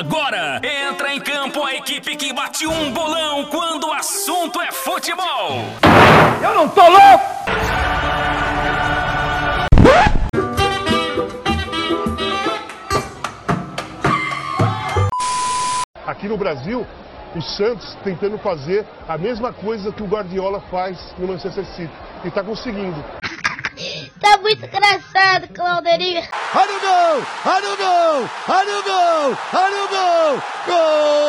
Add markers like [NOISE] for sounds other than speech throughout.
agora entra em campo a equipe que bate um bolão quando o assunto é futebol. Eu não tô louco! Aqui no Brasil, o Santos tentando fazer a mesma coisa que o Guardiola faz no Manchester City. E está conseguindo. Tá muito engraçado, Clauderinho. Olha o gol! Olha o gol! Olha o gol! Olha o gol! Gol!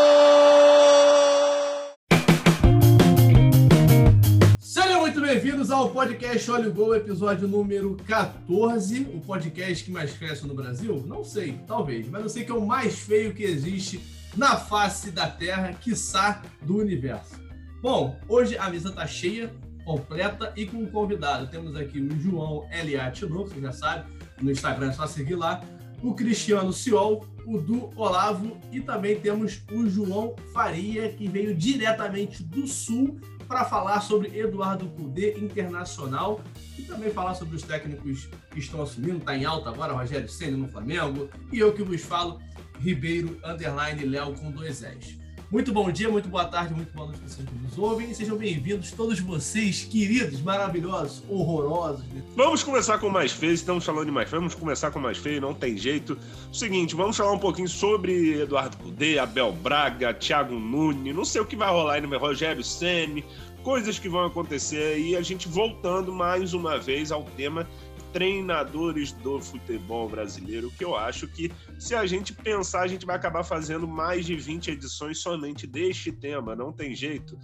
Sejam muito bem-vindos ao podcast Olha o Gol, episódio número 14. O podcast que mais cresce no Brasil? Não sei, talvez, mas eu sei que é o mais feio que existe na face da Terra, quiçá do universo. Bom, hoje a mesa tá cheia, completa e com um convidado. Temos aqui o João Eliat você já sabe, no Instagram é só seguir lá. O Cristiano Ciol, o Du Olavo e também temos o João Faria, que veio diretamente do Sul para falar sobre Eduardo Cudê Internacional e também falar sobre os técnicos que estão assumindo. Está em alta agora, Rogério Senna no Flamengo. E eu que vos falo, Ribeiro, underline Léo com dois S. Muito bom dia, muito boa tarde, muito boa noite para vocês que nos ouvem. Sejam bem-vindos, todos vocês, queridos, maravilhosos, horrorosos. Vamos começar com mais feio, estamos falando de mais feio, vamos começar com mais feio, não tem jeito. Seguinte, vamos falar um pouquinho sobre Eduardo Cudê, Abel Braga, Thiago Nunes, não sei o que vai rolar aí no Rogério Ceni, coisas que vão acontecer e a gente voltando mais uma vez ao tema treinadores do futebol brasileiro, que eu acho que se a gente pensar, a gente vai acabar fazendo mais de 20 edições somente deste tema, não tem jeito,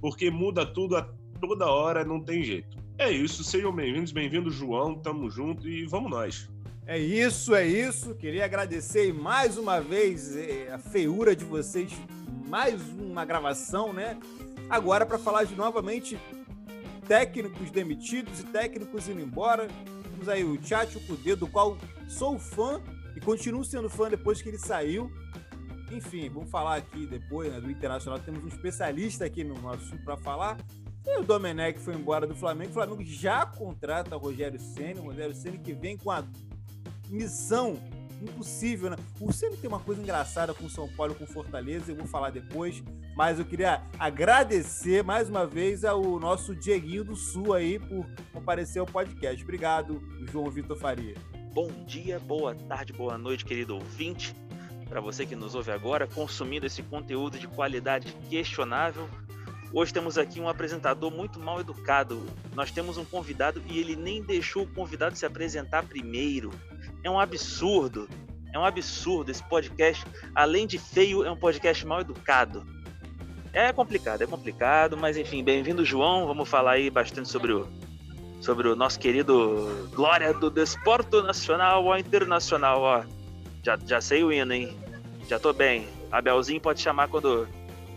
porque muda tudo a toda hora, não tem jeito. É isso, sejam bem-vindos, bem-vindo João, tamo junto e vamos nós. É isso, é isso. Queria agradecer mais uma vez eh, a feiura de vocês, mais uma gravação, né? Agora para falar de novamente técnicos demitidos e técnicos indo embora temos aí o Tchatcho Kudê, do qual sou fã e continuo sendo fã depois que ele saiu. Enfim, vamos falar aqui depois né, do Internacional. Temos um especialista aqui no nosso para falar. E o Domenech foi embora do Flamengo. O Flamengo já contrata o Rogério Senna. O Rogério Senna que vem com a missão impossível, né? O Senna tem uma coisa engraçada com São Paulo, com Fortaleza, eu vou falar depois, mas eu queria agradecer mais uma vez ao nosso Dieguinho do Sul aí por comparecer ao podcast. Obrigado, João Vitor Faria. Bom dia, boa tarde, boa noite, querido ouvinte. Para você que nos ouve agora, consumindo esse conteúdo de qualidade questionável, Hoje temos aqui um apresentador muito mal educado. Nós temos um convidado e ele nem deixou o convidado se apresentar primeiro. É um absurdo. É um absurdo esse podcast. Além de feio, é um podcast mal educado. É complicado, é complicado, mas enfim, bem-vindo, João. Vamos falar aí bastante sobre o, sobre o nosso querido Glória do Desporto Nacional ou Internacional. Ó, já, já sei o hino, hein? Já tô bem. Abelzinho pode chamar quando,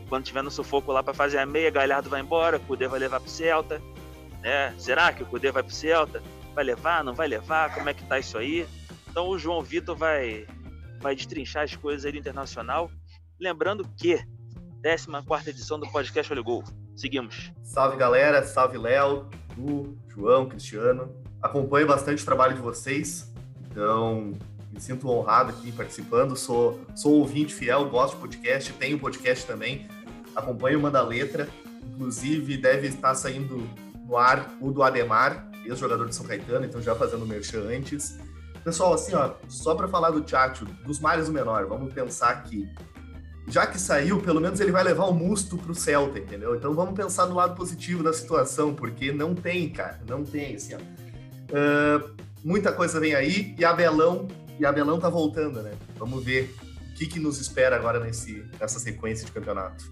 quando tiver no sufoco lá para fazer a meia. Galhardo vai embora, Cudê vai levar pro Celta. Né? Será que o Cudê vai pro Celta? Vai levar, não vai levar? Como é que tá isso aí? Então o João Vitor vai, vai destrinchar as coisas aí do Internacional. Lembrando que 14 edição do podcast Olho Gol. Seguimos. Salve galera, salve Léo, Lu, João, Cristiano. Acompanho bastante o trabalho de vocês, então me sinto honrado aqui participando. Sou, sou ouvinte fiel, gosto de podcast, tenho podcast também. Acompanho o Manda Letra, inclusive deve estar saindo no ar o do Ademar, ex-jogador de São Caetano, então já fazendo merchan antes. Pessoal, assim, ó, só para falar do Tchatcho, dos males o menor, vamos pensar que já que saiu, pelo menos ele vai levar o Musto pro Celta, entendeu? Então vamos pensar no lado positivo da situação, porque não tem, cara, não tem, assim, ó. Uh, muita coisa vem aí e Abelão, e Abelão tá voltando, né? Vamos ver o que, que nos espera agora nesse, nessa sequência de campeonato.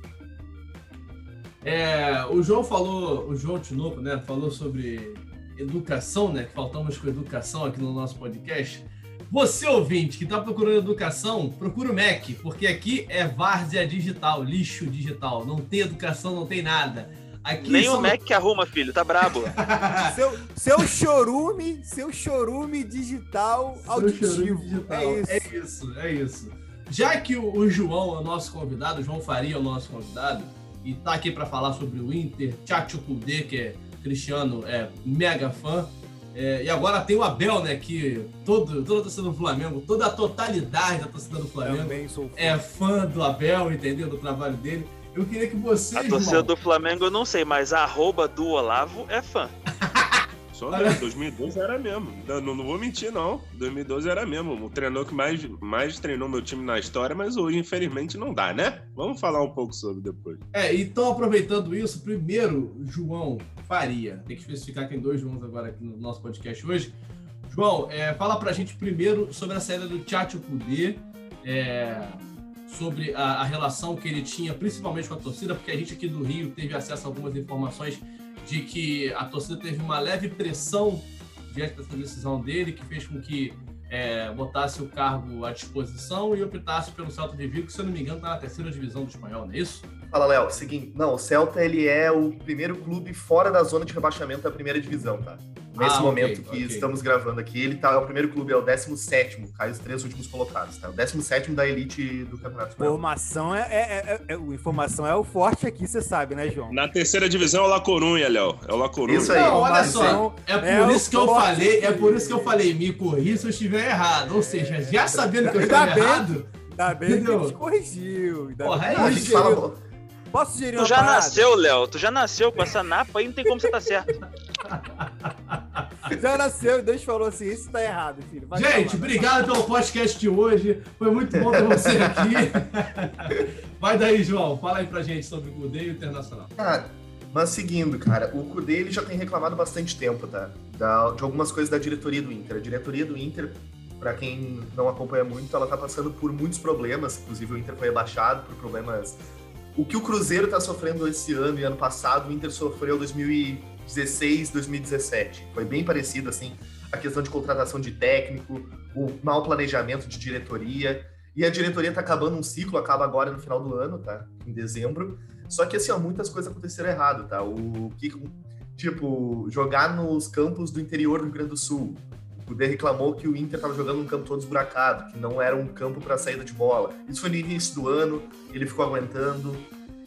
É, o João falou, o João Tinoco, né, falou sobre educação, né? Que faltamos com educação aqui no nosso podcast. Você, ouvinte, que está procurando educação, procura o MEC, porque aqui é várzea digital, lixo digital. Não tem educação, não tem nada. Aqui Nem só... o MEC que arruma, filho, tá brabo. [LAUGHS] seu, seu chorume, seu chorume digital Seu auditivo. chorume digital. É isso. É isso, é isso. Já que o, o João é o nosso convidado, o João Faria é o nosso convidado, e tá aqui para falar sobre o Inter, Tchatcho Kudê, que é Cristiano é mega fã. É, e agora tem o Abel, né? Que todo, toda a torcida do Flamengo, toda a totalidade da torcida do Flamengo é fã do Abel, entendeu? Do trabalho dele. Eu queria que você. A torcida do Flamengo eu não sei, mas a arroba do Olavo é fã. [LAUGHS] Só Olha... 2012 era mesmo. Não, não, vou mentir, não. 2012 era mesmo. O treinador que mais, mais treinou meu time na história, mas hoje, infelizmente, não dá, né? Vamos falar um pouco sobre depois. É, então aproveitando isso, primeiro, João Faria. Tem que especificar que tem dois Joãos agora aqui no nosso podcast hoje. João, é, fala pra gente primeiro sobre a saída do Tchatcho Kudê, é, sobre a, a, relação que ele tinha, principalmente com a torcida, porque a gente aqui do Rio teve acesso a algumas informações de que a torcida teve uma leve pressão diante dessa decisão dele, que fez com que é, botasse o cargo à disposição e optasse pelo Celta de Vigo, que, se eu não me engano, está na terceira divisão do espanhol, não é isso? Fala, Léo. Seguinte, não, o Celta ele é o primeiro clube fora da zona de rebaixamento da primeira divisão, tá? Nesse ah, momento okay, que okay. estamos gravando aqui, ele tá, é o primeiro clube, é o 17, cai os três últimos colocados, tá? O 17 da elite do Campeonato Espanhol. Informação é, é, é, é, informação é o forte aqui, você sabe, né, João? Na terceira divisão é o La Corunha, Léo. É o La Corunha. Isso aí. Não, olha só, é por é isso que eu falei, é por isso que eu falei, me corri se eu estiver errado. Ou seja, já sabendo que eu estava errado. Ainda bem que te corrigiu. Porra, é isso. Fala, Posso sugerir Tu já parada? nasceu, Léo. Tu já nasceu com essa napa aí, não tem como você estar tá certo. [LAUGHS] [LAUGHS] já nasceu e Deus falou assim: isso tá errado, filho. Vai Gente, obrigado pelo podcast de hoje. Foi muito bom ter você aqui. [LAUGHS] Vai daí, João. Fala aí pra gente sobre o Cudê e o Internacional. Cara, mas seguindo, cara, o Cudê ele já tem reclamado bastante tempo, tá? Da, de algumas coisas da diretoria do Inter. A diretoria do Inter para quem não acompanha muito, ela tá passando por muitos problemas, inclusive o Inter foi rebaixado por problemas o que o Cruzeiro está sofrendo esse ano e ano passado, o Inter sofreu em 2016, 2017. Foi bem parecido, assim, a questão de contratação de técnico, o mau planejamento de diretoria. E a diretoria está acabando um ciclo, acaba agora no final do ano, tá? Em dezembro. Só que, assim, ó, muitas coisas aconteceram errado, tá? O que, tipo, jogar nos campos do interior do Rio Grande do Sul, o D reclamou que o Inter estava jogando num campo todo esburacado, que não era um campo para saída de bola. Isso foi no início do ano, ele ficou aguentando.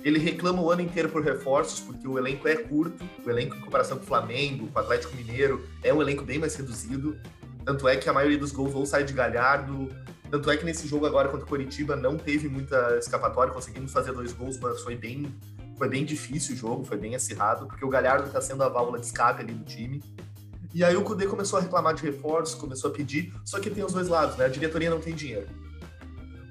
Ele reclama o ano inteiro por reforços, porque o elenco é curto, o elenco em comparação com o Flamengo, com o Atlético Mineiro, é um elenco bem mais reduzido. Tanto é que a maioria dos gols ou sai de Galhardo. Tanto é que nesse jogo agora contra o Coritiba não teve muita escapatória, conseguimos fazer dois gols, mas foi bem, foi bem difícil o jogo, foi bem acirrado, porque o Galhardo está sendo a válvula de escape ali do time. E aí o Kudê começou a reclamar de reforços, começou a pedir, só que tem os dois lados, né? A diretoria não tem dinheiro.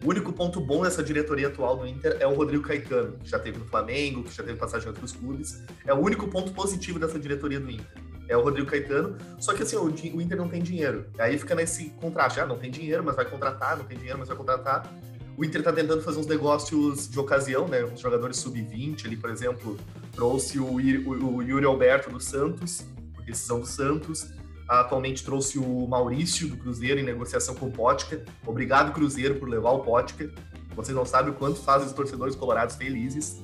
O único ponto bom dessa diretoria atual do Inter é o Rodrigo Caetano, que já teve no Flamengo, que já teve passagem em outros clubes. É o único ponto positivo dessa diretoria do Inter. É o Rodrigo Caetano, só que assim, o, o Inter não tem dinheiro. Aí fica nesse contraste, ah, não tem dinheiro, mas vai contratar, não tem dinheiro, mas vai contratar. O Inter tá tentando fazer uns negócios de ocasião, né? Uns jogadores sub-20 ali, por exemplo, trouxe o, o, o Yuri Alberto do Santos, decisão do Santos. Atualmente trouxe o Maurício do Cruzeiro em negociação com o Pótica. Obrigado, Cruzeiro, por levar o Pótica. Vocês não sabem o quanto fazem os torcedores colorados felizes.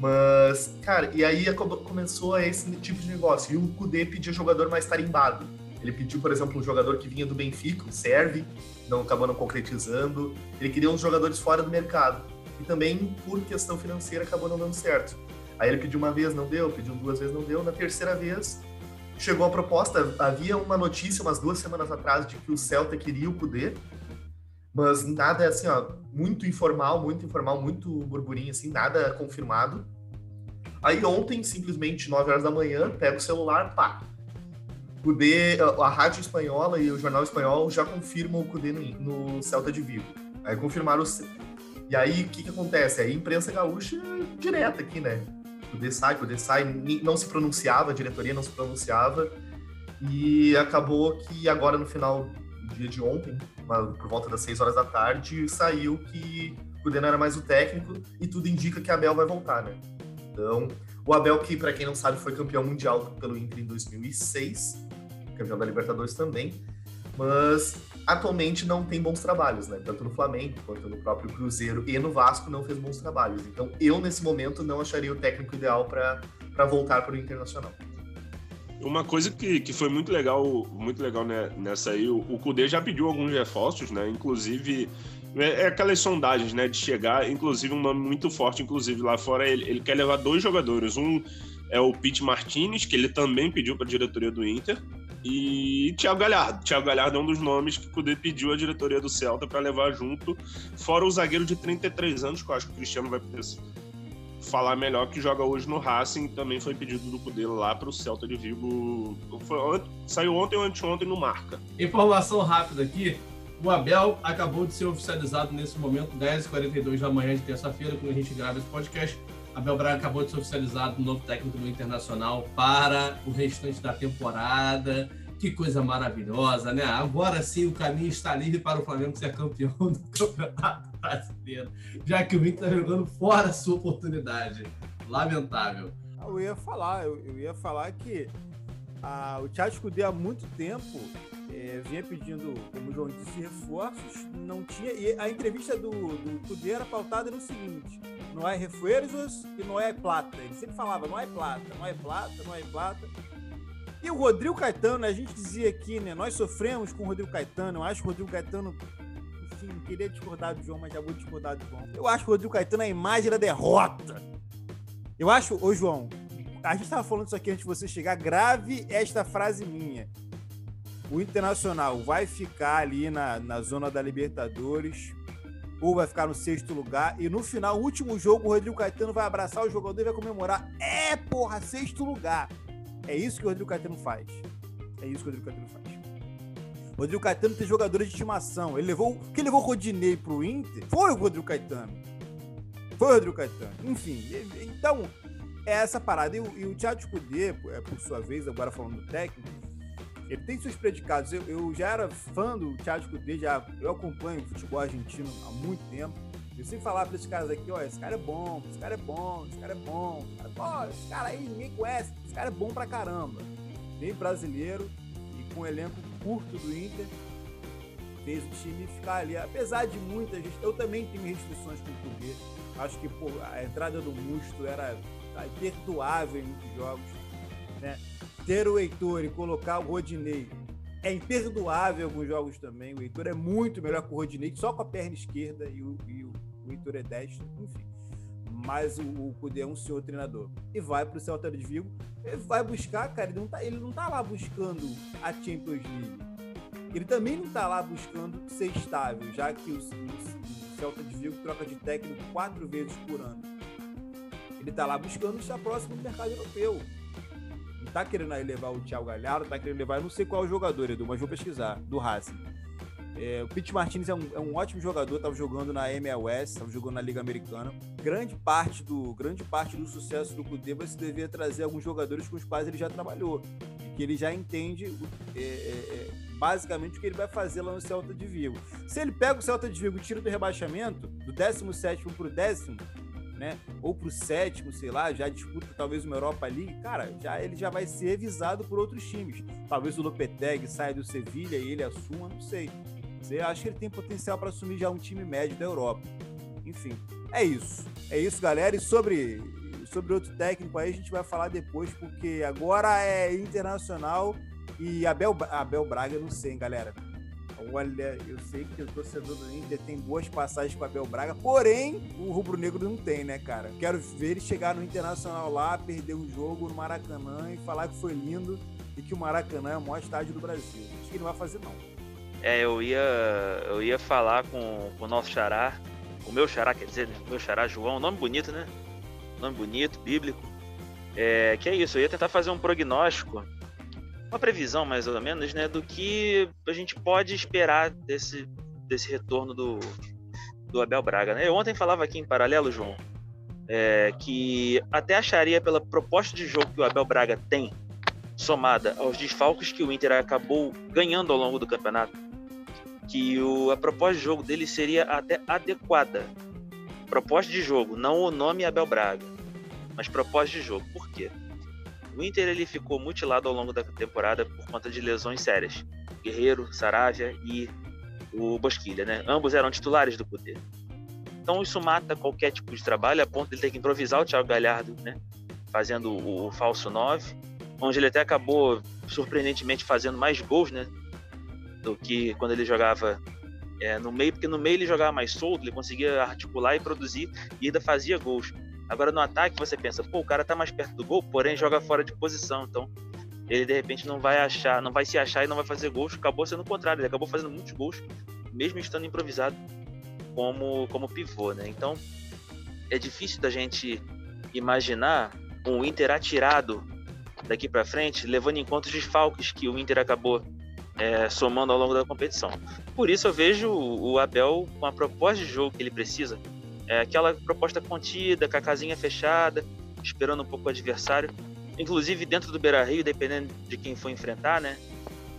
Mas, cara, e aí começou esse tipo de negócio. E o Kudê pedia jogador mais tarimbado. Ele pediu, por exemplo, um jogador que vinha do Benfica, o Serve, não acabou não concretizando. Ele queria uns jogadores fora do mercado. E também, por questão financeira, acabou não dando certo. Aí ele pediu uma vez, não deu, pediu duas vezes, não deu. Na terceira vez, chegou a proposta. Havia uma notícia umas duas semanas atrás de que o Celta queria o Kudê, mas nada é assim, ó, muito informal, muito informal, muito burburinho, assim, nada confirmado. Aí ontem, simplesmente, 9 horas da manhã, pega o celular, pá. Kudê, a rádio espanhola e o jornal espanhol já confirmam o Kudê no, no Celta de Vigo. Aí confirmaram o. E aí, o que, que acontece? Aí a imprensa gaúcha direta aqui, né? O Desai, o Desai não se pronunciava, a diretoria não se pronunciava, e acabou que agora no final do dia de ontem, por volta das 6 horas da tarde, saiu que o Dena era mais o técnico e tudo indica que a Abel vai voltar, né? Então, o Abel, que para quem não sabe foi campeão mundial pelo Inter em 2006, campeão da Libertadores também, mas atualmente não tem bons trabalhos, né? Tanto no Flamengo quanto no próprio Cruzeiro e no Vasco não fez bons trabalhos. Então eu, nesse momento, não acharia o técnico ideal para voltar para o Internacional. Uma coisa que, que foi muito legal, muito legal né, nessa aí, o, o Cudê já pediu alguns reforços, né? Inclusive, é, é, aquelas sondagens, né? De chegar, inclusive um nome muito forte, inclusive lá fora, ele, ele quer levar dois jogadores. Um é o Pete Martinez, que ele também pediu para a diretoria do Inter, E Thiago Galhardo. Thiago Galhardo é um dos nomes que o Cudê pediu à diretoria do Celta para levar junto, fora o zagueiro de 33 anos, que eu acho que o Cristiano vai falar melhor, que joga hoje no Racing, também foi pedido do Cudê lá para o Celta de Vigo. Foi, saiu ontem ou anteontem no Marca. Informação rápida aqui. O Abel acabou de ser oficializado nesse momento, 10h42 da manhã de terça-feira, quando a gente grava esse podcast. Abel Braga acabou de ser oficializado no novo técnico do Internacional para o restante da temporada. Que coisa maravilhosa, né? Agora sim o caminho está livre para o Flamengo ser campeão [LAUGHS] do Campeonato Brasileiro, já que o Inter está jogando fora a sua oportunidade. Lamentável. Eu ia falar, eu, eu ia falar que a, o Thiago Cudê há muito tempo é, vinha pedindo, como o João disse, reforços, não tinha. E a entrevista do, do Cudê era pautada no seguinte: não é reforços e não é plata. Ele sempre falava, não é plata, não é plata, não é plata. E o Rodrigo Caetano, a gente dizia aqui, né? Nós sofremos com o Rodrigo Caetano. Eu acho que o Rodrigo Caetano, enfim, queria discordar do João, mas já vou discordar do João. Eu acho que o Rodrigo Caetano é a imagem da derrota. Eu acho, ô João, a gente estava falando isso aqui antes de você chegar. Grave esta frase minha. O Internacional vai ficar ali na, na zona da Libertadores ou vai ficar no sexto lugar. E no final, último jogo, o Rodrigo Caetano vai abraçar o jogador e vai comemorar. É, porra, sexto lugar. É isso que o Rodrigo Caetano faz. É isso que o Rodrigo Caetano faz. O Rodrigo Caetano tem jogadores de estimação. Ele levou. Quem levou o Rodinei pro Inter foi o Rodrigo Caetano. Foi o Rodrigo Caetano. Enfim, então, é essa parada. E o, e o Thiago Cudê, é, por sua vez, agora falando do técnico, ele tem seus predicados. Eu, eu já era fã do Thiago Cudê, já, eu acompanho o futebol argentino há muito tempo. Eu sempre falava para esses caras aqui, ó, esse cara é bom, esse cara é bom, esse cara é bom. Ó, esse cara aí ninguém conhece, esse cara é bom pra caramba. Bem brasileiro e com um elenco curto do Inter, fez o time ficar ali. Apesar de muita gente, eu também tenho restrições com o Cudê. Acho que pô, a entrada do Musto era imperdoável em muitos jogos. Né? Ter o Heitor e colocar o Rodinei é imperdoável alguns jogos também. O Heitor é muito melhor que o Rodinei, só com a perna esquerda e o, e o, o Heitor é destro, enfim. Mas o, o Cudê é um senhor treinador. E vai para o Celta de Vigo. Vai buscar, cara, ele não, tá, ele não tá lá buscando a Champions League. Ele também não tá lá buscando ser estável, já que o, o Celta de Vigo troca de técnico quatro vezes por ano. Ele tá lá buscando estar próximo do mercado europeu tá querendo levar o Thiago Galhardo, tá querendo levar, eu não sei qual é o jogador, Edu, mas vou pesquisar, do Racing. É, o Pete Martinez é um, é um, ótimo jogador, estava jogando na MLS, estava jogando na Liga Americana. Grande parte do, grande parte do sucesso do Cudê vai se dever trazer alguns jogadores com os quais ele já trabalhou. E que ele já entende é, é, é basicamente o que ele vai fazer lá no Celta de Vigo. Se ele pega o Celta de Vigo e tira do rebaixamento, do 17 para o décimo, né? Ou pro sétimo, sei lá, já disputa talvez uma Europa League, cara, já ele já vai ser revisado por outros times. Talvez o Lopetegui saia do Sevilha e ele assuma, não sei. Eu acho que ele tem potencial para assumir já um time médio da Europa. Enfim, é isso. É isso, galera. E sobre sobre outro técnico aí a gente vai falar depois, porque agora é internacional e Abel, Abel Braga, não sei, hein, galera. Olha, eu sei que o torcedor do Inter tem boas passagens com Abel Braga, porém, o Rubro Negro não tem, né, cara? Quero ver ele chegar no Internacional lá, perder um jogo no Maracanã e falar que foi lindo e que o Maracanã é o maior estádio do Brasil. Acho que ele não vai fazer, não. É, eu ia, eu ia falar com, com o nosso xará, o meu xará, quer dizer, né? O meu xará João, nome bonito, né? Nome bonito, bíblico. É, que é isso, eu ia tentar fazer um prognóstico uma previsão mais ou menos, né, do que a gente pode esperar desse, desse retorno do, do Abel Braga. Né? Eu ontem falava aqui em paralelo, João, é, que até acharia pela proposta de jogo que o Abel Braga tem, somada aos desfalques que o Inter acabou ganhando ao longo do campeonato, que o, a proposta de jogo dele seria até adequada. Proposta de jogo, não o nome Abel Braga, mas proposta de jogo. Por quê? O Inter ele ficou mutilado ao longo da temporada por conta de lesões sérias. Guerreiro, Saravia e o Bosquilha, né? Ambos eram titulares do Cudê. Então isso mata qualquer tipo de trabalho, a ponto de ele ter que improvisar o Thiago Galhardo, né? Fazendo o, o falso 9, onde ele até acabou surpreendentemente fazendo mais gols, né? Do que quando ele jogava é, no meio, porque no meio ele jogava mais solto, ele conseguia articular e produzir e ainda fazia gols. Agora no ataque você pensa, pô, o cara tá mais perto do gol, porém joga fora de posição. Então ele de repente não vai achar, não vai se achar e não vai fazer gols. Acabou sendo o contrário, ele acabou fazendo muitos gols, mesmo estando improvisado como, como pivô, né? Então é difícil da gente imaginar um Inter atirado daqui para frente, levando em conta os desfalques que o Inter acabou é, somando ao longo da competição. Por isso eu vejo o Abel com a proposta de jogo que ele precisa, é aquela proposta contida, com a casinha fechada, esperando um pouco o adversário. Inclusive dentro do Beira Rio, dependendo de quem for enfrentar, né?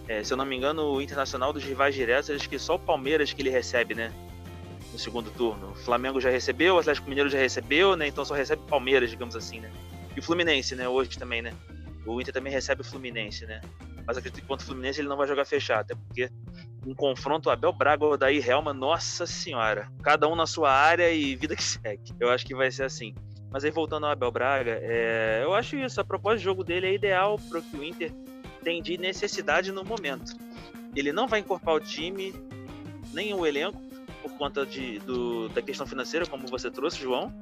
É, se eu não me engano, o Internacional dos rivais diretos, acho que só o Palmeiras que ele recebe, né? No segundo turno. O Flamengo já recebeu, o Atlético Mineiro já recebeu, né? Então só recebe Palmeiras, digamos assim, né? E o Fluminense, né? Hoje também, né? O Inter também recebe o Fluminense, né? Mas acredito que contra o Fluminense ele não vai jogar fechado, até porque um confronto Abel Braga ou daí Helma, nossa senhora. Cada um na sua área e vida que [LAUGHS] segue. Eu acho que vai ser assim. Mas aí voltando ao Abel Braga, é... eu acho isso, a proposta de jogo dele é ideal para o que o Inter tem de necessidade no momento. Ele não vai incorporar o time, nem o elenco, por conta de, do, da questão financeira, como você trouxe, João.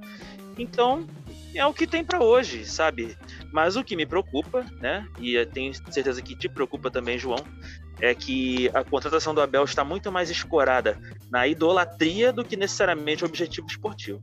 Então, é o que tem para hoje, sabe? Mas o que me preocupa, né? E tenho certeza que te preocupa também, João, é que a contratação do Abel está muito mais escorada na idolatria do que necessariamente o objetivo esportivo.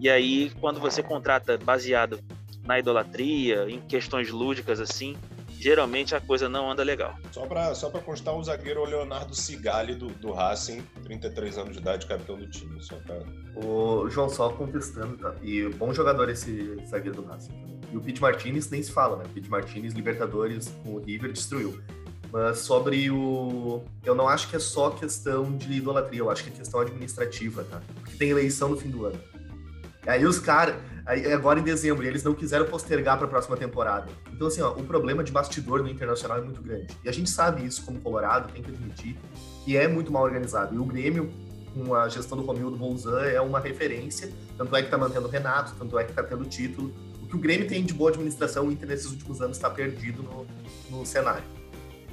E aí, quando você contrata baseado na idolatria, em questões lúdicas assim, geralmente a coisa não anda legal. Só para só pra constar, o zagueiro é Leonardo Cigali do, do Racing, 33 anos de idade, capitão do time. Só pra... O João Sol contestando, tá? E bom jogador esse zagueiro do Racing. E o Pete Martinez nem se fala, né? O Pete Martinez, Libertadores com o River, destruiu. Mas sobre o. Eu não acho que é só questão de idolatria, eu acho que é questão administrativa, tá? Porque tem eleição no fim do ano. Aí os caras, agora em dezembro, eles não quiseram postergar para a próxima temporada. Então, assim, ó, o problema de bastidor no Internacional é muito grande. E a gente sabe isso como Colorado, tem que admitir, que é muito mal organizado. E o Grêmio, com a gestão do Romildo Bolzan, é uma referência. Tanto é que está mantendo o Renato, tanto é que está tendo título. O que o Grêmio tem de boa administração, o Inter nesses últimos anos está perdido no, no cenário.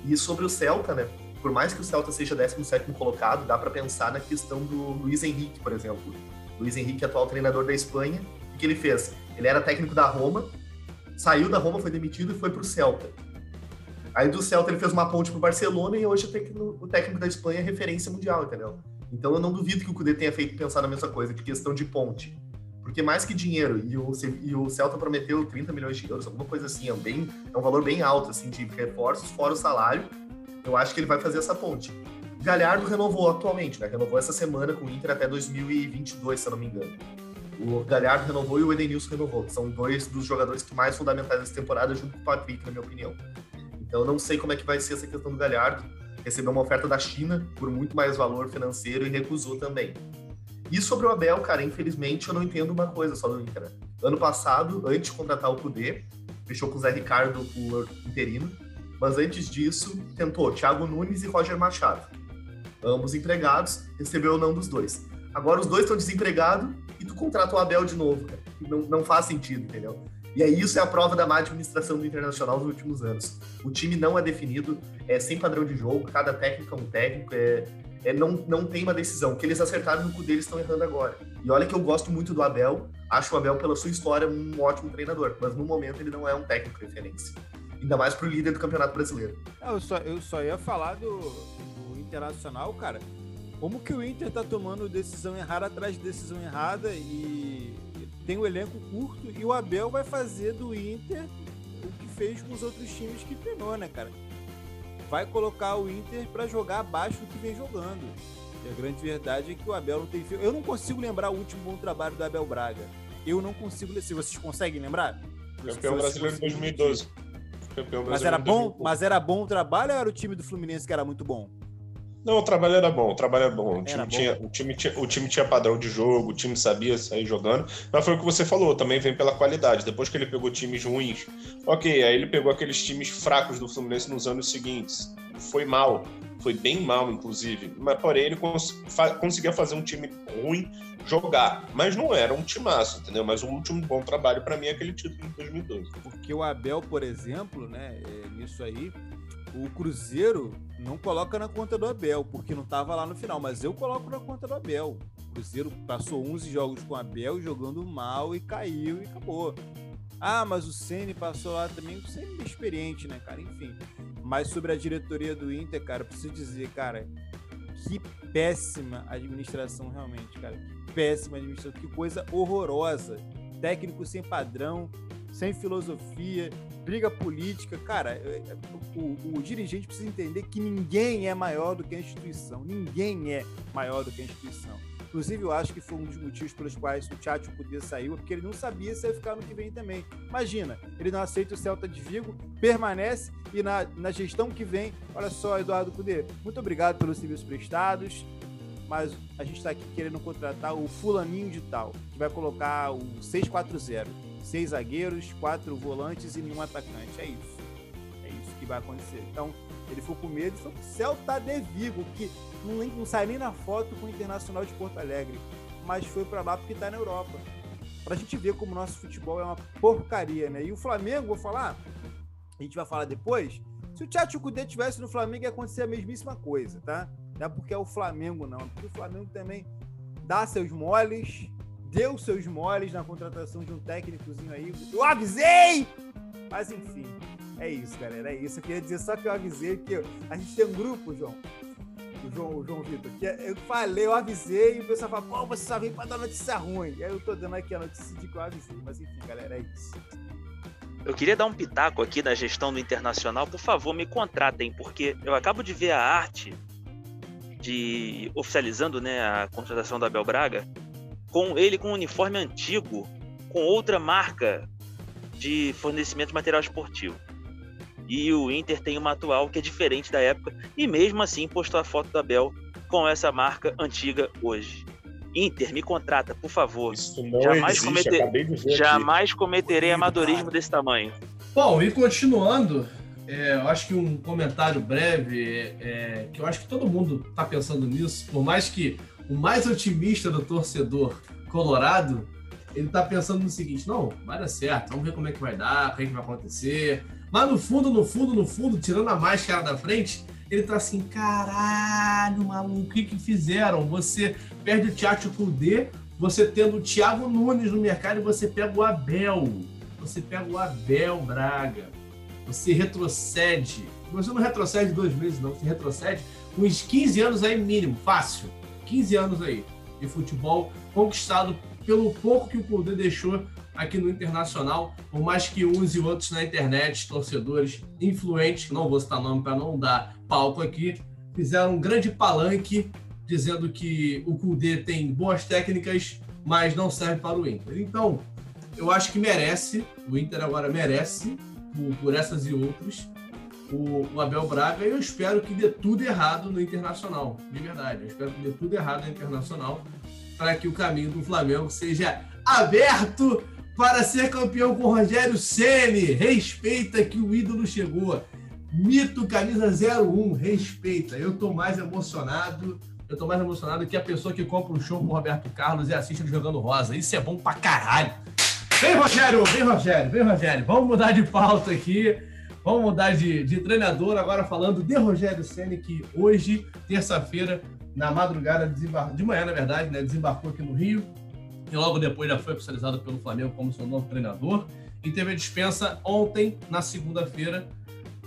E sobre o Celta, né? Por mais que o Celta seja 17 colocado, dá para pensar na questão do Luiz Henrique, por exemplo. Luiz Henrique, atual treinador da Espanha, o que ele fez? Ele era técnico da Roma, saiu da Roma, foi demitido e foi para o Celta. Aí do Celta ele fez uma ponte para o Barcelona e hoje o técnico da Espanha é referência mundial, entendeu? Então eu não duvido que o Cudê tenha feito pensar na mesma coisa, de questão de ponte. Porque mais que dinheiro, e o, e o Celta prometeu 30 milhões de euros, alguma coisa assim, é bem, é um valor bem alto, assim, de reforços, fora o salário, eu acho que ele vai fazer essa ponte. Galhardo renovou atualmente, né? Renovou essa semana com o Inter até 2022, se eu não me engano. O Galhardo renovou e o Edenilson renovou. São dois dos jogadores que mais fundamentais dessa temporada, junto com o Patrick, na minha opinião. Então eu não sei como é que vai ser essa questão do Galhardo. Recebeu uma oferta da China por muito mais valor financeiro e recusou também. E sobre o Abel, cara, infelizmente eu não entendo uma coisa só do Inter. Né? Ano passado, antes de contratar o Kudê, fechou com o Zé Ricardo por interino, mas antes disso tentou Thiago Nunes e Roger Machado. Ambos empregados, recebeu o não dos dois. Agora os dois estão desempregados e tu contrata o Abel de novo, cara. Não, não faz sentido, entendeu? E aí isso é a prova da má administração do Internacional nos últimos anos. O time não é definido, é sem padrão de jogo, cada técnico é um técnico, é, é, não, não tem uma decisão. O que eles acertaram no cu deles estão errando agora. E olha que eu gosto muito do Abel, acho o Abel, pela sua história, um ótimo treinador, mas no momento ele não é um técnico referência. Ainda mais pro líder do Campeonato Brasileiro. Eu só, eu só ia falar do Internacional, cara. Como que o Inter tá tomando decisão errada atrás de decisão errada e tem um elenco curto e o Abel vai fazer do Inter o que fez com os outros times que treinou, né, cara? vai colocar o Inter para jogar abaixo do que vem jogando. E a grande verdade é que o Abel não tem feito. Eu não consigo lembrar o último bom trabalho do Abel Braga. Eu não consigo. Se vocês conseguem lembrar? Campeão brasileiro em 2012. Campeão mas era bom, mas era bom o trabalho ou era o time do Fluminense que era muito bom? Não, o trabalho era bom, o trabalho era bom. O time, bom. Tinha, o, time tinha, o time tinha padrão de jogo, o time sabia sair jogando. Mas foi o que você falou, também vem pela qualidade. Depois que ele pegou times ruins, ok, aí ele pegou aqueles times fracos do Fluminense nos anos seguintes. Foi mal, foi bem mal, inclusive. Mas porém, ele cons fa conseguia fazer um time ruim jogar. Mas não era um timaço, entendeu? Mas um último bom trabalho para mim é aquele título de 2012. Porque o Abel, por exemplo, né, é, nisso aí, o Cruzeiro não coloca na conta do Abel, porque não estava lá no final, mas eu coloco na conta do Abel. O Cruzeiro passou 11 jogos com o Abel jogando mal e caiu e acabou. Ah, mas o Ceni passou lá também. O Ceni é experiente, né, cara? Enfim. Mas sobre a diretoria do Inter, cara, preciso dizer, cara, que péssima administração realmente, cara. Que péssima administração, que coisa horrorosa. Técnico sem padrão, sem filosofia, briga política. Cara, é, é, o, o, dirigente precisa entender que ninguém é maior do que a instituição. Ninguém é maior do que a instituição. Inclusive, eu acho que foi um dos motivos pelos quais o Tchatcho podia sair, porque ele não sabia se ia ficar no que vem também. Imagina, ele não aceita o Celta de Vigo, permanece e na, na gestão que vem, olha só, Eduardo Cudê, muito obrigado pelos serviços prestados, mas a gente está aqui querendo contratar o fulaninho de tal, que vai colocar o 640. Seis zagueiros, quatro volantes e nenhum atacante. É isso. É isso que vai acontecer. Então, ele foi com medo e foi pro Celta de Vigo, que não, não sai nem na foto com o Internacional de Porto Alegre, mas foi para lá porque está na Europa. Para a gente ver como o nosso futebol é uma porcaria, né? E o Flamengo, vou falar, a gente vai falar depois. Se o Tchatcho Kudê tivesse no Flamengo, ia acontecer a mesmíssima coisa, tá? Não é porque é o Flamengo, não. É porque o Flamengo também dá seus moles, deu seus moles na contratação de um técnicozinho aí. Eu avisei! Mas enfim, é isso, galera. É isso. Eu queria dizer só que eu avisei que a gente tem um grupo, João. O João, o João Vitor, que é, eu falei, eu avisei, e o pessoal fala, pô, você só vem pra dar notícia ruim. E aí eu tô dando aqui a notícia de que eu avisei. Mas enfim, galera, é isso. Eu queria dar um pitaco aqui na gestão do Internacional. Por favor, me contratem, porque eu acabo de ver a arte de oficializando né, a contratação do Abel Braga com ele com um uniforme antigo, com outra marca de fornecimento de material esportivo. E o Inter tem uma atual que é diferente da época, e mesmo assim postou a foto do Abel com essa marca antiga hoje. Inter, me contrata, por favor. Isso não jamais, existe, cometer... jamais cometerei amadorismo desse tamanho. Bom, e continuando, é, eu acho que um comentário breve, é, que eu acho que todo mundo está pensando nisso, por mais que o mais otimista do torcedor colorado ele tá pensando no seguinte: não, vai dar certo, vamos ver como é que vai dar, o que, é que vai acontecer. Mas no fundo, no fundo, no fundo, tirando a máscara da frente, ele tá assim: caralho, maluco, o que que fizeram? Você perde o Thiago Kudê, você tendo o Thiago Nunes no mercado e você pega o Abel. Você pega o Abel Braga. Você retrocede. Você não retrocede dois meses, não. Você retrocede uns 15 anos aí, mínimo, fácil. 15 anos aí de futebol conquistado pelo pouco que o poder deixou aqui no Internacional, por mais que uns e outros na internet, torcedores influentes, não vou citar nome para não dar palco aqui, fizeram um grande palanque dizendo que o Kudê tem boas técnicas, mas não serve para o Inter. Então, eu acho que merece, o Inter agora merece, por, por essas e outras, o, o, Abel Braga e eu espero que dê tudo errado no Internacional, de verdade. Eu espero que dê tudo errado no Internacional para que o caminho do Flamengo seja aberto para ser campeão com Rogério Ceni. Respeita que o ídolo chegou. Mito camisa 01, respeita. Eu tô mais emocionado. Eu tô mais emocionado que a pessoa que compra um show com o Roberto Carlos e assiste ele jogando rosa. Isso é bom pra caralho. Vem, Rogério, vem, Rogério, vem, Rogério. Vamos mudar de pauta aqui. Vamos mudar de, de treinador agora falando de Rogério Ceni que hoje, terça-feira, na madrugada, de manhã, na verdade, né, desembarcou aqui no Rio e logo depois já foi oficializado pelo Flamengo como seu novo treinador. E teve a dispensa ontem, na segunda-feira,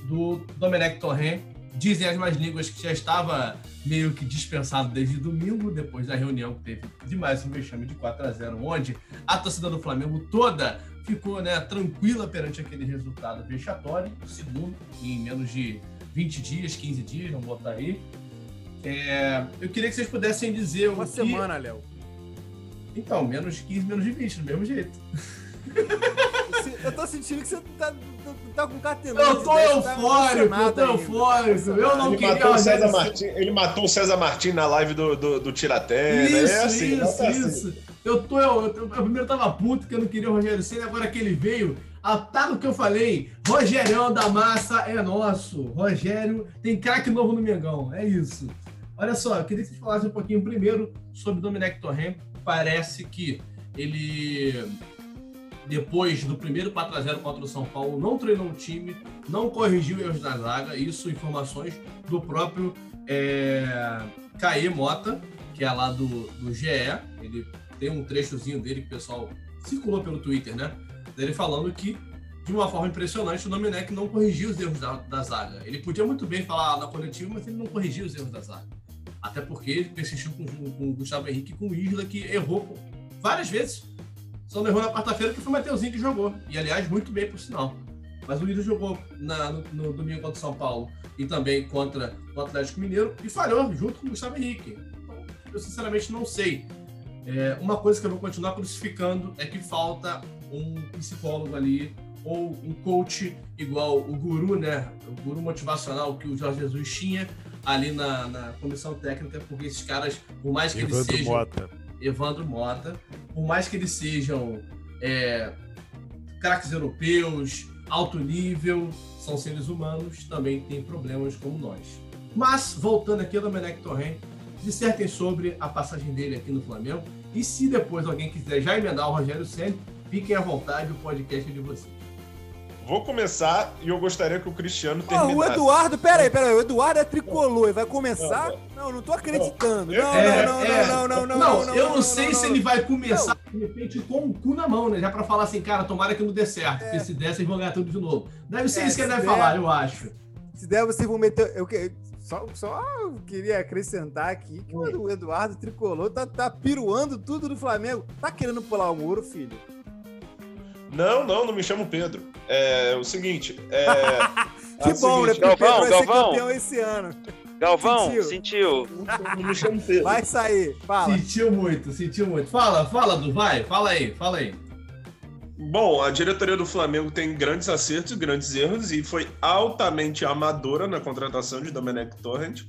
do Domenech Torren. Dizem as mais línguas que já estava meio que dispensado desde domingo, depois da reunião que teve de mais um vexame de 4 a 0 onde a torcida do Flamengo toda ficou né, tranquila perante aquele resultado vexatório, segundo, em menos de 20 dias, 15 dias, vamos botar aí. É, eu queria que vocês pudessem dizer Uma semana, Léo. Então, menos de 15, menos de 20, do mesmo jeito. [LAUGHS] Eu tô sentindo que você tá, tá, tá com catenão. Eu tô eufórico, eu tô eufórico. Eu não ele queria... Matou o César Martin, ele matou o César Martin na live do, do, do Tiratena. Isso, é assim, isso, tá isso. Assim. Eu, tô, eu, eu, eu, primeiro tava puto que eu não queria o Rogério Senna, agora que ele veio, tá no que eu falei. Rogério da massa é nosso. Rogério tem craque novo no Mengão. É isso. Olha só, eu queria que vocês falassem um pouquinho primeiro sobre Domenech Torrent. Parece que ele, depois do primeiro 4x0 contra o São Paulo, não treinou o time, não corrigiu erros na zaga. Isso, informações do próprio é, Mota, que é lá do, do GE. Ele tem um trechozinho dele que o pessoal circulou pelo Twitter, né? dele falando que, de uma forma impressionante, o Domenech não corrigiu os erros da, da zaga. Ele podia muito bem falar na coletiva, mas ele não corrigiu os erros da zaga. Até porque ele persistiu com, com o Gustavo Henrique com o Isla, que errou várias vezes. Só não errou na quarta-feira, que foi o Mateuzinho que jogou. E, aliás, muito bem, por sinal. Mas o Isla jogou na, no, no, domingo contra o São Paulo e também contra o Atlético Mineiro e falhou junto com o Gustavo Henrique. Então, eu sinceramente não sei. É, uma coisa que eu vou continuar crucificando é que falta um psicólogo ali ou um coach igual o guru, né? O guru motivacional que o Jorge Jesus tinha ali na, na comissão técnica, porque esses caras, por mais que Evandro eles sejam. Mota. Evandro Mota, por mais que eles sejam é, craques europeus, alto nível, são seres humanos, também têm problemas como nós. Mas, voltando aqui ao Domenech Torrent, dissertem sobre a passagem dele aqui no Flamengo. E se depois alguém quiser já emendar o Rogério Senna, fiquem à vontade, o podcast é de vocês. Vou começar e eu gostaria que o Cristiano Ó, o terminasse. Eduardo, pera aí, pera aí, o Eduardo é tricolor, ele vai começar? Não, não tô acreditando. Não, É, não, não, é. não, não, não, não, não. eu não, sei se ele vai começar, de repente, com o cu na mão, né? Já pra falar assim, cara, tomara que não dê certo, porque se der, vocês vão ganhar tudo de novo. Deve ser É, isso que ele deve der- falar, eu acho. Se der, vocês vão meter. Eu, que- só, só queria acrescentar aqui que o Eduardo Tricolor tá, tá piruando tudo do Flamengo. Tá querendo pular o muro, filho? Não, não, não me chamo Pedro. É o seguinte. É, [LAUGHS] Que é bom, né? seguinte, Porque o Pedro Galvão, vai ser Galvão. campeão esse ano. Galvão, Sentiu. sentiu. Não me chamo Pedro. Vai sair, fala. Sentiu muito, sentiu muito. Fala, fala, Du, vai, fala aí, fala aí. Bom, a diretoria do Flamengo tem grandes acertos e grandes erros e foi altamente amadora na contratação de Domenech Torrent,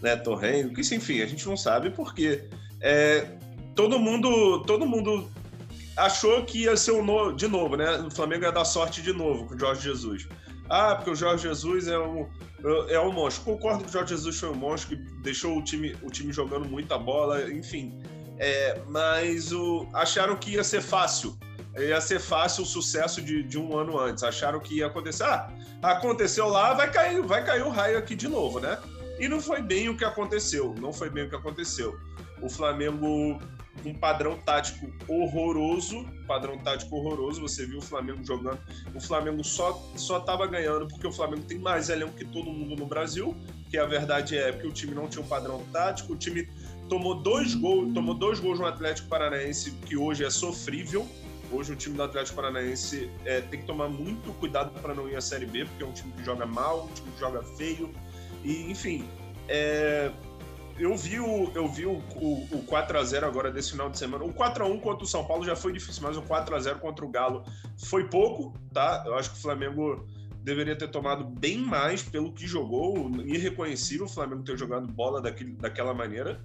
né, Torrent, que enfim, a gente não sabe porque é, todo mundo, todo mundo achou que ia ser um no, de novo, né? O Flamengo ia dar sorte de novo com o Jorge Jesus. Ah, porque o Jorge Jesus é um é um monstro. Concordo que o Jorge Jesus foi um monstro que deixou o time, o time jogando muita bola, enfim. É, mas o, acharam que ia ser fácil ia ser fácil o sucesso de, de um ano antes. Acharam que ia acontecer. Ah, aconteceu lá, vai cair, vai cair o raio aqui de novo, né? E não foi bem o que aconteceu. Não foi bem o que aconteceu. O Flamengo um padrão tático horroroso, padrão tático horroroso. Você viu o Flamengo jogando. O Flamengo só só tava ganhando porque o Flamengo tem mais elenco que todo mundo no Brasil. Que a verdade é que o time não tinha um padrão tático. O time tomou dois gols, tomou dois gols no Atlético Paranaense que hoje é sofrível. Hoje o time do Atlético Paranaense é, tem que tomar muito cuidado para não ir à Série B, porque é um time que joga mal, um time que joga feio. E, enfim, é, eu vi o, eu vi o, o, o 4x0 agora desse final de semana. O 4x1 contra o São Paulo já foi difícil, mas o 4x0 contra o Galo foi pouco, tá? Eu acho que o Flamengo deveria ter tomado bem mais pelo que jogou. Irreconhecível o Flamengo ter jogado bola daquele, daquela maneira.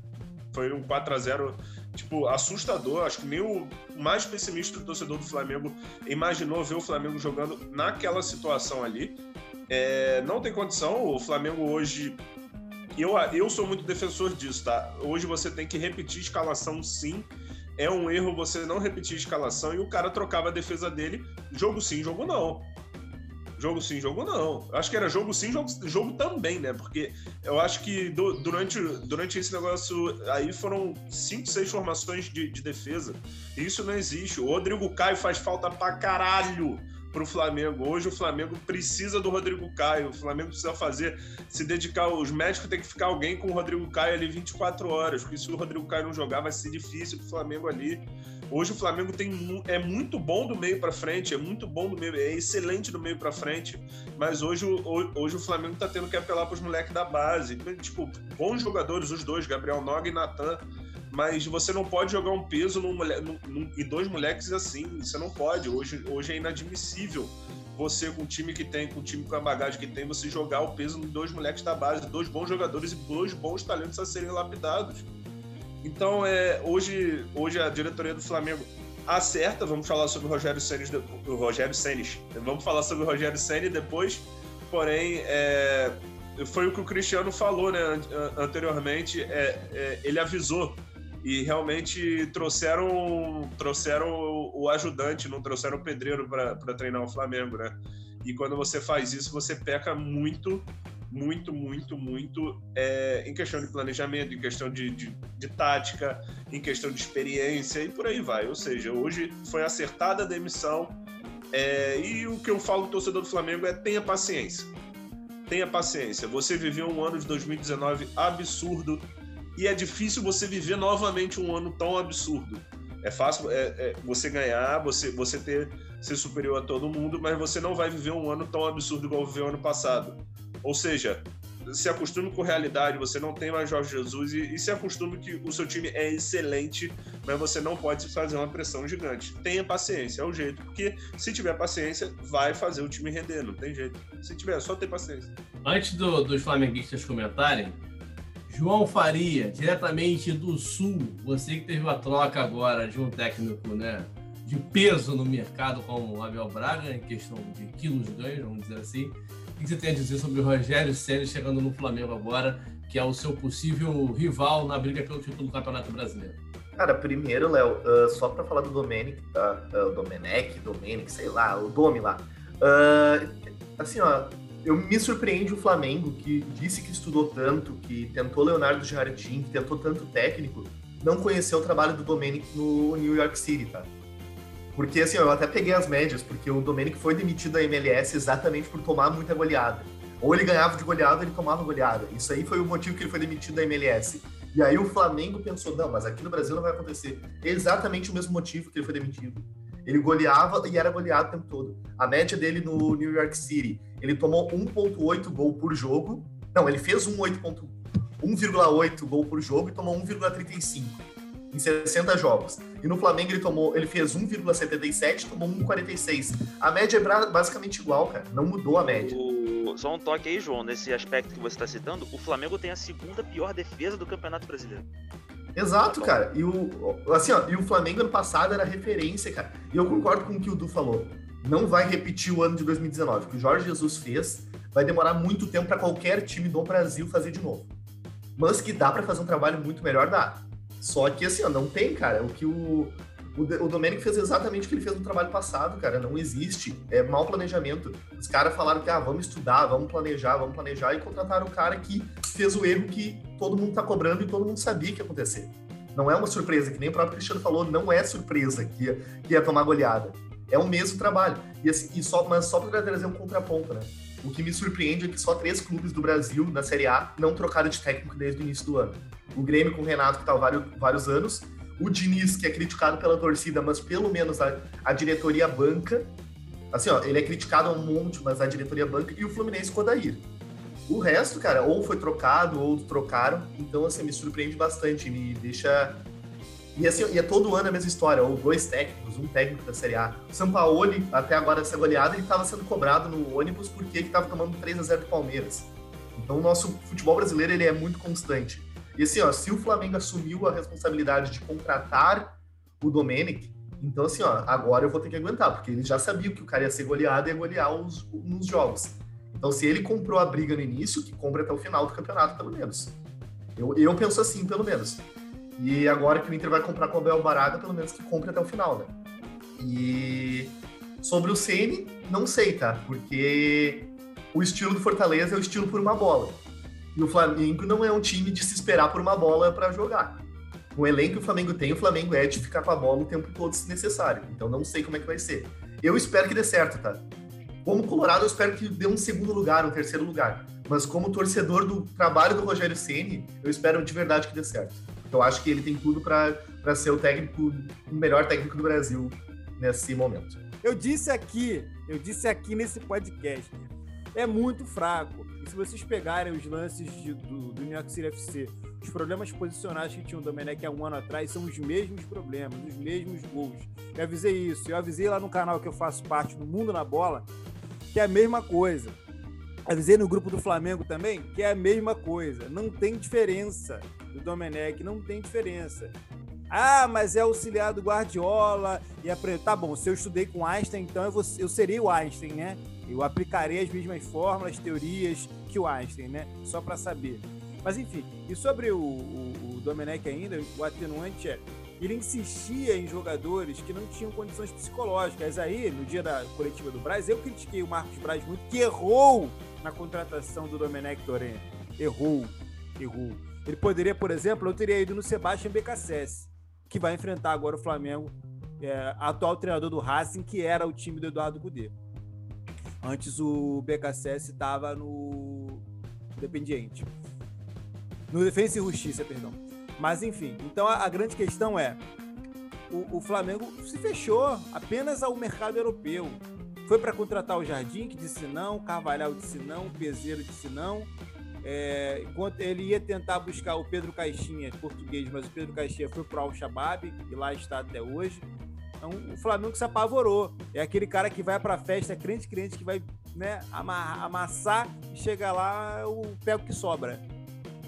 Foi um 4 a 0 tipo, assustador. Acho que nem o mais pessimista do torcedor do Flamengo imaginou ver o Flamengo jogando naquela situação ali. É, não tem condição. O Flamengo hoje. Eu, eu sou muito defensor disso, tá? Hoje você tem que repetir escalação sim. É um erro você não repetir escalação e o cara trocava a defesa dele. Jogo sim, jogo não. Jogo sim, jogo não. Acho que era jogo sim, jogo, jogo também, né? Porque eu acho que do- durante, durante esse negócio aí foram cinco, seis formações de, de defesa. Isso não existe. O Rodrigo Caio faz falta pra caralho pro Flamengo. Hoje o Flamengo precisa do Rodrigo Caio. O Flamengo precisa fazer, se dedicar. Os médicos têm que ficar alguém com o Rodrigo Caio ali 24 horas. Porque se o Rodrigo Caio não jogar, vai ser difícil pro Flamengo ali. Hoje o Flamengo tem, é muito bom do meio para frente, é muito bom do meio, é excelente do meio para frente, mas hoje, o- ho- hoje o Flamengo tá tendo que apelar para os moleques da base. Tipo, bons jogadores, os dois, Gabriel Noga e Natan, mas você não pode jogar um peso num, num- num- e dois moleques assim, você não pode. Hoje, hoje é inadmissível você, com o time que tem, com o time com a bagagem que tem, você jogar o peso em dois moleques da base, dois bons jogadores e dois bons talentos a serem lapidados. Então, é, hoje, hoje a diretoria do Flamengo acerta. Vamos falar sobre o Rogério Ceni, o Rogério Ceni. Vamos falar sobre o Rogério Ceni depois. Porém, é, foi o que o Cristiano falou, né, an- anteriormente. É, é, ele avisou e realmente trouxeram, trouxeram o, ajudante, não trouxeram o pedreiro para treinar o Flamengo, né? E quando você faz isso, você peca muito muito, muito, muito é, em questão de planejamento, em questão de, de, de tática, em questão de experiência e por aí vai. Ou seja, hoje foi acertada a demissão É, e o que eu falo pro torcedor do Flamengo é tenha paciência. Tenha paciência. Você viveu um ano de 2019 absurdo e é difícil você viver novamente um ano tão absurdo. É fácil é, é, você ganhar, você, você ter ser superior a todo mundo, mas você não vai viver um ano tão absurdo igual viveu ano passado. Ou seja, se acostume com a realidade, você não tem mais Jorge Jesus e, e, se acostume que o seu time é excelente, mas você não pode fazer uma pressão gigante. Tenha paciência, é o jeito, porque se tiver paciência, vai fazer o time render, não tem jeito. Se tiver, só ter paciência. Antes do, dos flamenguistas comentarem, João Faria, diretamente do Sul, você que teve a troca agora de um técnico, né? De peso no mercado como o Abel Braga, em questão de quilos ganhos, vamos dizer assim. O que você tem a dizer sobre o Rogério Ceni chegando no Flamengo agora, que é o seu possível rival na briga pelo título do Campeonato Brasileiro? Cara, primeiro, Léo, uh, só para falar do Domenic, tá? Uh, Domenech, Domenic, sei lá, o Domi lá. Uh, assim, ó, eu me surpreende o Flamengo, que disse que estudou tanto, que tentou Leonardo Jardim, que tentou tanto técnico, não conheceu o trabalho do Domenic no New York City, tá? Porque, assim, eu até peguei as médias, porque o Domenic foi demitido da MLS exatamente por tomar muita goleada. Ou ele ganhava de goleada, ou ele tomava goleada. Isso aí foi o motivo que ele foi demitido da MLS. E aí o Flamengo pensou, não, mas aqui no Brasil não vai acontecer. Exatamente o mesmo motivo que ele foi demitido. Ele goleava e era goleado o tempo todo. A média dele no New York City, ele tomou 1.8 gol por jogo. Não, ele fez um 1,8 gol por jogo e tomou 1,35 em 60 jogos. E no Flamengo ele tomou, ele fez 1,77, tomou 1,46. A média é basicamente igual, cara. Não mudou a média. Só um toque aí, João, nesse aspecto que você está citando, o Flamengo tem a segunda pior defesa do Campeonato Brasileiro. Exato, cara. E o, assim, ó, e o Flamengo ano passado era referência, cara. E eu concordo com o que o Du falou. Não vai repetir o ano de 2019. O que o Jorge Jesus fez vai demorar muito tempo para qualquer time do Brasil fazer de novo. Mas que dá para fazer um trabalho muito melhor, dá. Só que, assim, ó, não tem, cara. O que o, o, o fez exatamente o que ele fez no trabalho passado, cara. Não existe. É mau planejamento. Os caras falaram que, ah, vamos estudar, vamos planejar, vamos planejar, e contrataram o cara que fez o erro que todo mundo tá cobrando e todo mundo sabia que ia acontecer. Não é uma surpresa, que nem o próprio Cristiano falou, não é surpresa que ia, que ia tomar goleada. É o mesmo trabalho. E, assim, e só, mas só para trazer um contraponto, né? O que me surpreende é que só três clubes do Brasil, na Série A, não trocaram de técnico desde o início do ano. O Grêmio com o Renato, que está vários, vários anos. O Diniz, que é criticado pela torcida, mas pelo menos a, a diretoria banca. Assim, ó, ele é criticado um monte, mas a diretoria banca. E o Fluminense com o Odair. O resto, cara, ou foi trocado, ou trocaram. Então, assim, me surpreende bastante. Me deixa e, assim, e é todo ano a mesma história, ou dois técnicos, um técnico da Série A. O Sampaoli, até agora essa goleada, ele estava sendo cobrado no ônibus porque ele estava tomando 3 a 0 do Palmeiras. Então o nosso futebol brasileiro ele é muito constante. E assim, ó, se o Flamengo assumiu a responsabilidade de contratar o Domenic, então assim, ó, agora eu vou ter que aguentar, porque ele já sabia que o cara ia ser goleado e ia golear os, nos jogos. Então se ele comprou a briga no início, que compre até o final do campeonato, pelo menos. Eu, eu penso assim, pelo menos. E agora que o Inter vai comprar com o Abel Baraga, pelo menos que compre até o final, né? E sobre o Ceni, não sei, tá? Porque o estilo do Fortaleza é o estilo por uma bola. E o Flamengo não é um time de se esperar por uma bola para jogar. O elenco que o Flamengo tem, o Flamengo é de ficar com a bola o tempo todo se necessário. Então não sei como é que vai ser. Eu espero que dê certo, tá? Como Colorado, eu espero que dê um segundo lugar, um terceiro lugar. Mas como torcedor do trabalho do Rogério Ceni, eu espero de verdade que dê certo. Eu acho que ele tem tudo para ser o técnico, o melhor técnico do Brasil nesse momento. Eu disse aqui, eu disse aqui nesse podcast, é muito fraco. E se vocês pegarem os lances de, do, do New York City FC, os problemas posicionais que tinha o Domenech há um ano atrás são os mesmos problemas, os mesmos gols. Eu avisei isso, eu avisei lá no canal que eu faço parte, no Mundo na Bola, que é a mesma coisa. Avisei no grupo do Flamengo também que é a mesma coisa. Não tem diferença do Domenech, não tem diferença. Ah, mas é auxiliar do Guardiola e aprender. Tá bom, se eu estudei com Einstein, então eu, vou, eu serei o Einstein, né? Eu aplicarei as mesmas fórmulas, teorias que o Einstein, né? Só para saber. Mas enfim, e sobre o, o, o Domenech ainda, o atenuante é ele insistia em jogadores que não tinham condições psicológicas. Aí, no dia da coletiva do Braz, eu critiquei o Marcos Braz muito, que errou na contratação do Domenech Torren. Errou, errou. Ele poderia, por exemplo, eu teria ido no Sebastian BKSS, que vai enfrentar agora o Flamengo é, atual treinador do Racing, que era o time do Eduardo Cudê. Antes o BKSS estava no Independiente. No Defensa e Justiça, perdão. Mas enfim, então a, a grande questão é: o, o, Flamengo se fechou apenas ao mercado europeu. Foi para contratar o Jardim, que disse não, Carvalhal disse não, Peseiro disse não. É, enquanto ele ia tentar buscar o Pedro Caixinha, português, mas o Pedro Caixinha foi para o Al-Shabaab e lá está até hoje. Então, o Flamengo se apavorou. É aquele cara que vai para a festa, crente, crente, que vai né, amassar e chega lá, o pega o que sobra.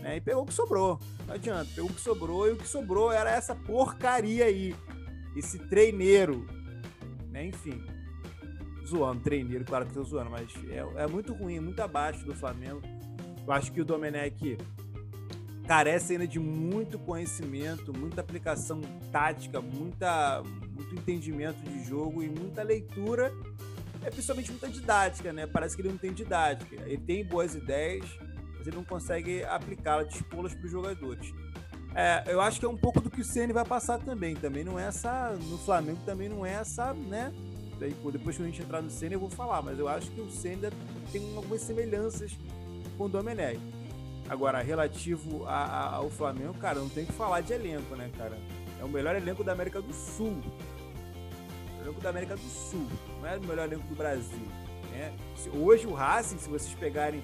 Né? E pegou o que sobrou. Não adianta, pegou o que sobrou e o que sobrou era essa porcaria aí. Esse treineiro. Né? Enfim. Zoando, treineiro, claro que estou zoando, mas é, é muito ruim, muito abaixo do Flamengo. Eu acho que o Domenech carece ainda de muito conhecimento, muita aplicação tática, muita, muito entendimento de jogo e muita leitura, é principalmente muita didática, né? Parece que ele não tem didática. Ele tem boas ideias, mas ele não consegue aplicá-las, dispô-las para os jogadores. É, eu acho que é um pouco do que o Ceni vai passar também. Também não é essa. No Flamengo também não é essa, né? Depois que a gente entrar no Ceni eu vou falar, mas eu acho que o Ceni tem algumas semelhanças com o Domenech. Agora, relativo a, a, ao Flamengo, cara, não tem que falar de elenco, né, cara? É o melhor elenco da América do Sul. Elenco da América do Sul. Não é o melhor elenco do Brasil. Né? Hoje o Racing, se vocês pegarem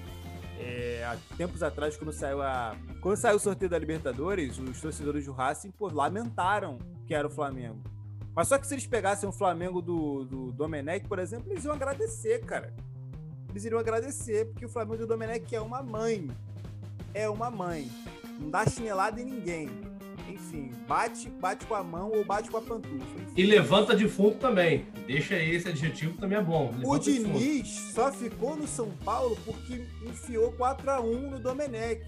é, há tempos atrás, quando saiu a. Quando saiu o sorteio da Libertadores, os torcedores do Racing, pô, lamentaram que era o Flamengo. Mas só que se eles pegassem o Flamengo do, do Domenech, por exemplo, eles iam agradecer, cara. Eles iriam agradecer, porque o Flamengo do Domenech é uma mãe. É uma mãe. Não dá chinelada em ninguém. Enfim, bate, bate com a mão ou bate com a pantufa. Enfim. E levanta defunto também. Deixa esse adjetivo também é bom. Levanta o Diniz só ficou no São Paulo porque enfiou 4 a 1 no Domenech.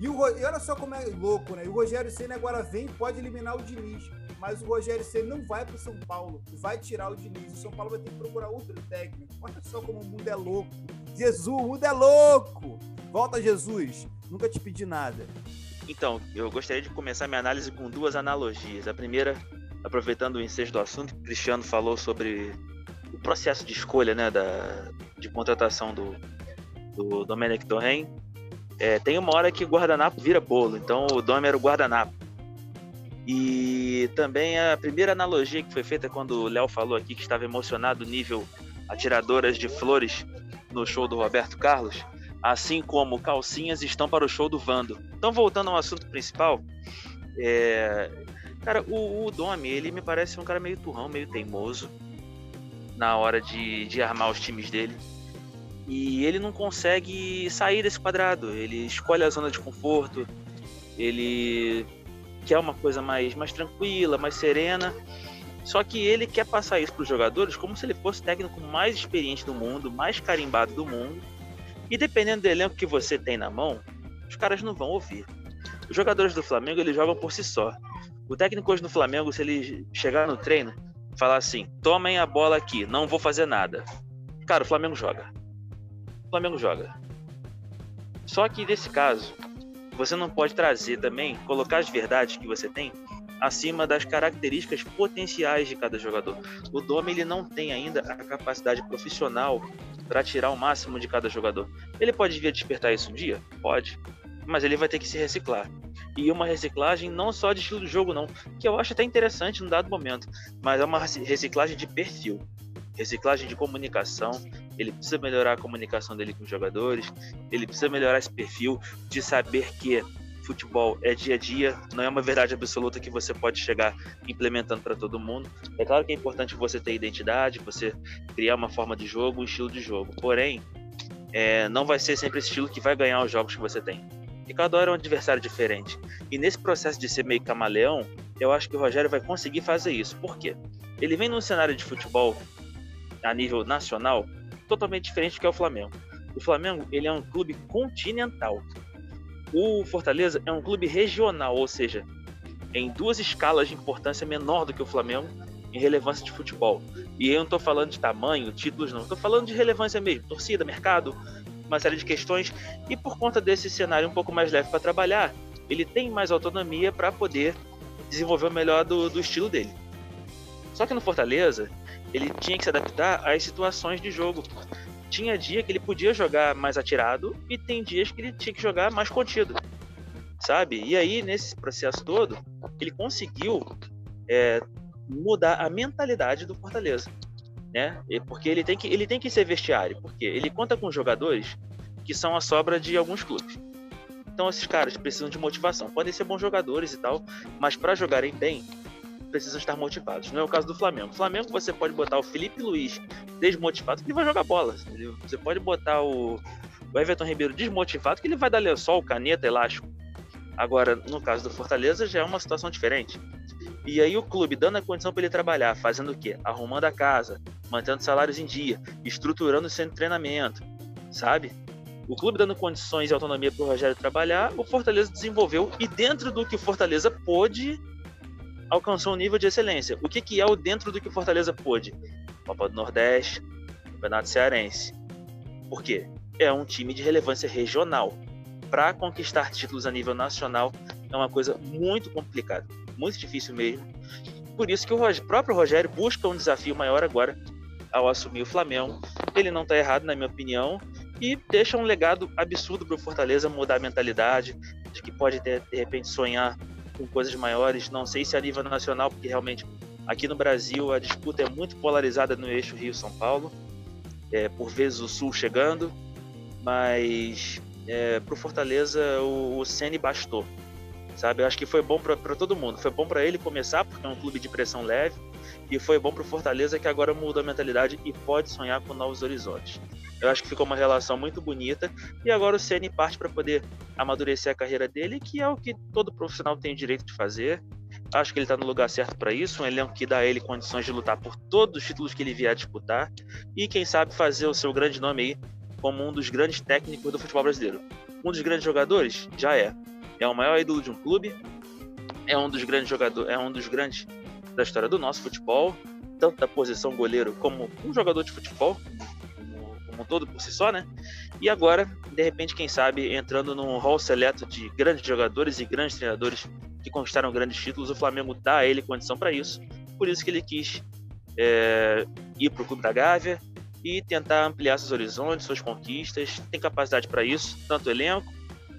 E, o, e olha só como é louco, né? E o Rogério Senna agora vem e pode eliminar o Diniz. Mas o Rogério Senna não vai para o São Paulo, vai tirar o Diniz. O São Paulo vai ter que procurar outro técnico. Olha só como o mundo é louco. Jesus, o mundo é louco! Volta, Jesus. Nunca te pedi nada. Então, eu gostaria de começar minha análise com duas analogias. A primeira, aproveitando o ensejo do assunto, o Cristiano falou sobre o processo de escolha né, da, de contratação do, do Domenic Torren. É, tem uma hora que o guardanapo vira bolo, então o Dom era o guardanapo. E também a primeira analogia que foi feita quando o Léo falou aqui que estava emocionado nível atiradoras de flores no show do Roberto Carlos, assim como calcinhas estão para o show do Vando. Então, voltando ao assunto principal, é... cara, o, o Domi, ele me parece um cara meio turrão, meio teimoso na hora de, de armar os times dele. E ele não consegue sair desse quadrado. Ele escolhe a zona de conforto, ele quer uma coisa mais, mais tranquila, mais serena. Só que ele quer passar isso para os jogadores como se ele fosse o técnico mais experiente do mundo, mais carimbado do mundo. E dependendo do elenco que você tem na mão, os caras não vão ouvir. Os jogadores do Flamengo eles jogam por si só. O técnico hoje no Flamengo, se ele chegar no treino, falar assim: tomem a bola aqui, não vou fazer nada. Cara, o Flamengo joga. O Flamengo joga. Só que nesse caso, você não pode trazer também, colocar as verdades que você tem acima das características potenciais de cada jogador. O Dome ele não tem ainda a capacidade profissional para tirar o máximo de cada jogador. Ele pode vir a despertar isso um dia? Pode. Mas ele vai ter que se reciclar. E uma reciclagem não só de estilo de jogo, não, que eu acho até interessante no dado momento, mas é uma reciclagem de perfil reciclagem de comunicação. Ele precisa melhorar a comunicação dele com os jogadores. Ele precisa melhorar esse perfil de saber que futebol é dia a dia, não é uma verdade absoluta que você pode chegar implementando para todo mundo. É claro que é importante você ter identidade, você criar uma forma de jogo, um estilo de jogo. Porém, é, não vai ser sempre esse estilo que vai ganhar os jogos que você tem. E cada hora é um adversário diferente. E nesse processo de ser meio camaleão, eu acho que o Rogério vai conseguir fazer isso. Por quê? Ele vem num cenário de futebol a nível nacional totalmente diferente do que é o Flamengo. O Flamengo ele é um clube continental. O Fortaleza é um clube regional, ou seja, em duas escalas de importância menor do que o Flamengo em relevância de futebol. E eu não estou falando de tamanho, títulos, não. Estou falando de relevância mesmo, torcida, mercado, uma série de questões. E por conta desse cenário um pouco mais leve para trabalhar, ele tem mais autonomia para poder desenvolver o melhor do, do estilo dele. Só que no Fortaleza, ele tinha que se adaptar às situações de jogo. Tinha dia que ele podia jogar mais atirado e tem dias que ele tinha que jogar mais contido, sabe? E aí, nesse processo todo, ele conseguiu é, mudar a mentalidade do Fortaleza, né? Porque ele tem que, ele tem que ser vestiário, porque ele conta com jogadores que são a sobra de alguns clubes. Então esses caras precisam de motivação. Podem ser bons jogadores e tal, mas para jogarem bem, precisam estar motivados. Não é o caso do Flamengo. O Flamengo você pode botar o Felipe Luiz desmotivado que ele vai jogar bola. Você pode botar o, o Everton Ribeiro desmotivado que ele vai dar lençol, caneta, elástico. Agora, no caso do Fortaleza, já é uma situação diferente. E aí o clube dando a condição para ele trabalhar, fazendo o quê? Arrumando a casa, mantendo salários em dia, estruturando o centro de treinamento, sabe? O clube dando condições e autonomia para o Rogério trabalhar, o Fortaleza desenvolveu e dentro do que o Fortaleza pôde, alcançou um nível de excelência. O que, que é o dentro do que o Fortaleza pôde? Copa do Nordeste, Campeonato Cearense. Por quê? É um time de relevância regional. Para conquistar títulos a nível nacional é uma coisa muito complicada, muito difícil mesmo. Por isso que o próprio Rogério busca um desafio maior agora ao assumir o Flamengo. Ele não está errado, na minha opinião, e deixa um legado absurdo para o Fortaleza mudar a mentalidade, de que pode ter, de repente sonhar com coisas maiores. Não sei se a nível nacional, porque realmente aqui no Brasil a disputa é muito polarizada no eixo Rio-São Paulo, é, por vezes o Sul chegando, mas é, para o Fortaleza o, Ceni bastou, sabe? Eu acho que foi bom para todo mundo. Foi bom para ele começar porque é um clube de pressão leve e foi bom para o Fortaleza que agora muda a mentalidade e pode sonhar com novos horizontes. Eu acho que ficou uma relação muito bonita e agora o Ceni parte para poder amadurecer a carreira dele, que é o que todo profissional tem o direito de fazer. Acho que ele está no lugar certo para isso, um elenco que dá a ele condições de lutar por todos os títulos que ele vier a disputar e quem sabe fazer o seu grande nome aí como um dos grandes técnicos do futebol brasileiro. Um dos grandes jogadores já é. É o maior ídolo de um clube, é um dos grandes jogadores, é um dos grandes da história do nosso futebol, tanto da posição goleiro como um jogador de futebol, como um todo por si só, né? E agora, de repente, quem sabe, entrando num hall seleto de grandes jogadores e grandes treinadores que conquistaram grandes títulos, o Flamengo dá a ele condição para isso. Por isso que ele quis é, ir para o Clube da Gávea e tentar ampliar seus horizontes, suas conquistas. Tem capacidade para isso, tanto o elenco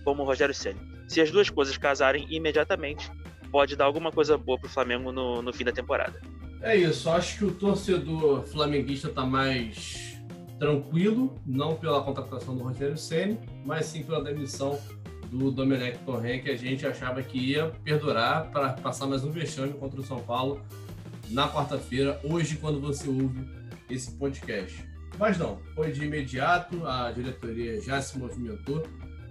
como o Rogério Ceni. Se as duas coisas casarem imediatamente, pode dar alguma coisa boa para o Flamengo no, no fim da temporada. É isso, acho que o torcedor flamenguista está mais tranquilo, não pela contratação do Rogério Ceni, mas sim pela demissão do Domenech Torren, que a gente achava que ia perdurar para passar mais um vexame contra o São Paulo na quarta-feira, hoje, quando você ouve esse podcast. Mas não, foi de imediato, a diretoria já se movimentou.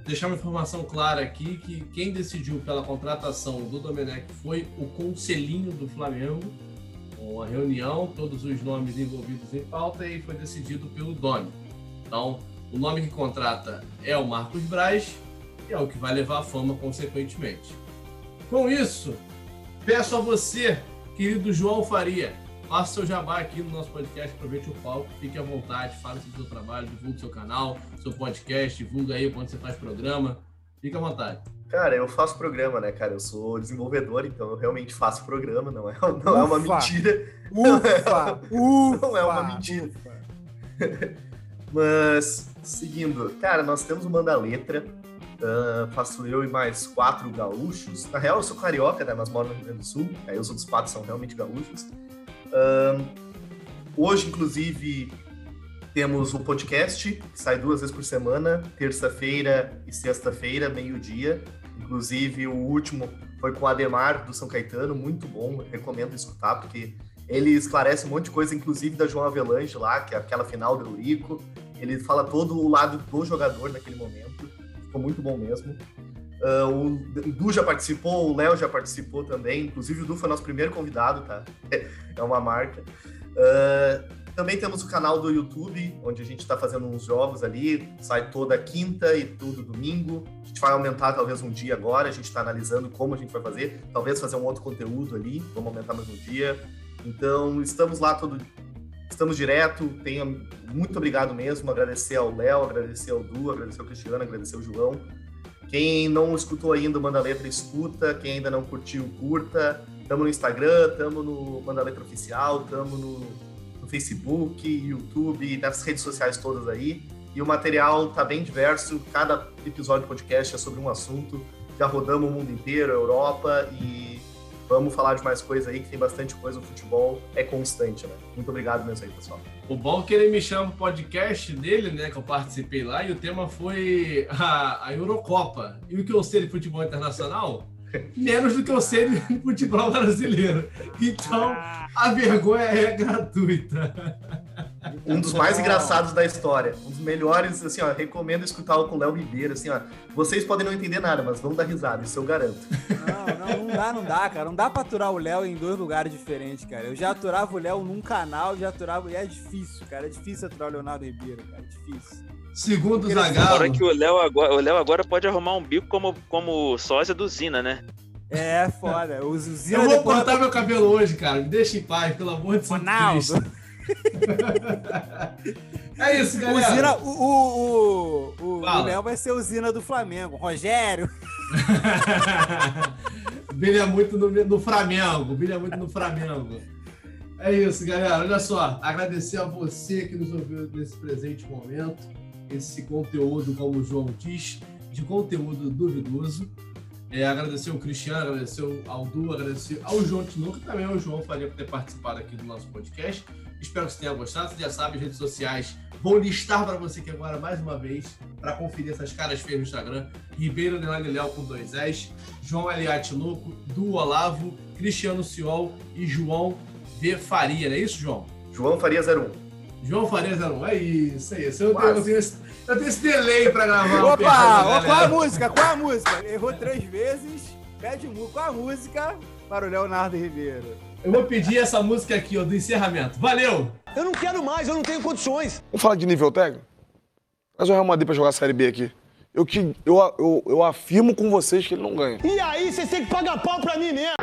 Deixar uma informação clara aqui que quem decidiu pela contratação do Domenech foi o conselhinho do Flamengo, uma reunião, todos os nomes envolvidos em pauta e foi decidido pelo Domi. Então, o nome que contrata é o Marcos Braz e é o que vai levar a fama consequentemente. Com isso, peço a você, querido João Faria, faça seu jabá aqui no nosso podcast, aproveite o palco, fique à vontade, fale sobre o seu trabalho, divulgue seu canal, seu podcast, divulga aí quando você faz programa, fique à vontade. Cara, eu faço programa, né, cara? Eu sou desenvolvedor, então eu realmente faço programa, não é, não é uma mentira. Ufa! Não [LAUGHS] é, não é uma mentira. Mas, seguindo, cara, nós temos o Manda Letra, uh, faço eu e mais quatro gaúchos. Na real, eu sou carioca, né, mas moro no Rio Grande do Sul, aí os outros quatro são realmente gaúchos. Uh, hoje, inclusive, temos o podcast, que sai duas vezes por semana, terça-feira e sexta-feira, meio-dia. Inclusive, o último foi com o Ademar, do São Caetano, muito bom, recomendo escutar, porque ele esclarece um monte de coisa, inclusive da João Avelange lá, que é aquela final do Eurico. Ele fala todo o lado do jogador naquele momento, ficou muito bom mesmo. Uh, o Du já participou, o Léo já participou também, inclusive o Du foi nosso primeiro convidado, tá? [LAUGHS] É uma marca. Uh, também temos o canal do YouTube, onde a gente está fazendo uns jogos ali, sai toda quinta e tudo domingo. A gente vai aumentar talvez um dia agora, a gente está analisando como a gente vai fazer, talvez fazer um outro conteúdo ali, vamos aumentar mais um dia. Então, estamos lá todo. Estamos direto, tenha muito obrigado mesmo, agradecer ao Léo, agradecer ao Du, agradecer ao Cristiano, agradecer ao João. Quem não escutou ainda, manda letra, escuta. Quem ainda não curtiu, curta. Tamo no Instagram, tamo no Manda Letra Oficial, tamo no Facebook, YouTube, nessas redes sociais todas aí. E o material tá bem diverso, cada episódio do podcast é sobre um assunto. Já rodamos o mundo inteiro, a Europa, e vamos falar de mais coisa aí, que tem bastante coisa. O futebol é constante, né? Muito obrigado mesmo aí, pessoal. O bom é que ele me chama pro podcast dele, né? Que eu participei lá, e o tema foi a, a Eurocopa. E o que eu sei de futebol internacional? Menos do que eu sei de futebol brasileiro. Então, a vergonha é gratuita. Um dos mais engraçados da história. Um dos melhores, assim, ó, recomendo escutar o com o Léo Ribeiro, assim, ó. Vocês podem não entender nada, mas vão dar risada, isso eu garanto. Não, não, não dá, não dá, cara. Não dá pra aturar o Léo em dois lugares diferentes, cara. Eu já aturava o Léo num canal, já aturava. E é difícil, cara. É difícil aturar o Leonardo Ribeiro, cara. É difícil. Segundo o Zagallo, que o Léo agora, o Léo agora pode arrumar um bico como, como sósia do Zina, né? É, foda. Os eu Zina vou depois- cortar meu cabelo hoje, cara. Me deixa em paz, pelo amor de Santo Ronaldo. É isso, O galera. Zina, o, o, o, o, o Léo vai ser o Zina do Flamengo. Rogério. [LAUGHS] Brilha muito no, no Flamengo. Brilha muito no Flamengo. É isso, galera. Olha só. Agradecer a você que nos ouviu nesse presente momento. Esse conteúdo, como o João diz, de conteúdo duvidoso. É, agradecer ao Cristiano, agradecer ao Du, agradecer ao João Tinoco e também ao João Faria por ter participado aqui do nosso podcast. Espero que você tenha gostado. Você já sabe, as redes sociais vou listar para você aqui agora mais uma vez, para conferir essas caras feias no Instagram. Ribeiro Nelane Léo com dois S, João L.A. Tinoco, Du Olavo, Cristiano Ciol e João V. Faria, não é isso, João? João Faria 01. João Faria 01, é isso, é isso. Eu tenho, eu tenho esse, eu tenho esse delay para gravar. o Opa, ó, qual a música? Qual a música? Errou três vezes. Pede música. Qual a música para o Leonardo Ribeiro? Eu vou pedir essa música aqui, ó, do encerramento. Valeu! Eu não quero mais, eu não tenho condições. Vamos falar de nível técnico? Traz o Real Madrid pra jogar a Série B aqui. Eu, que, eu, eu, eu afirmo com vocês que ele não ganha. E aí, vocês têm que pagar pau pra mim mesmo.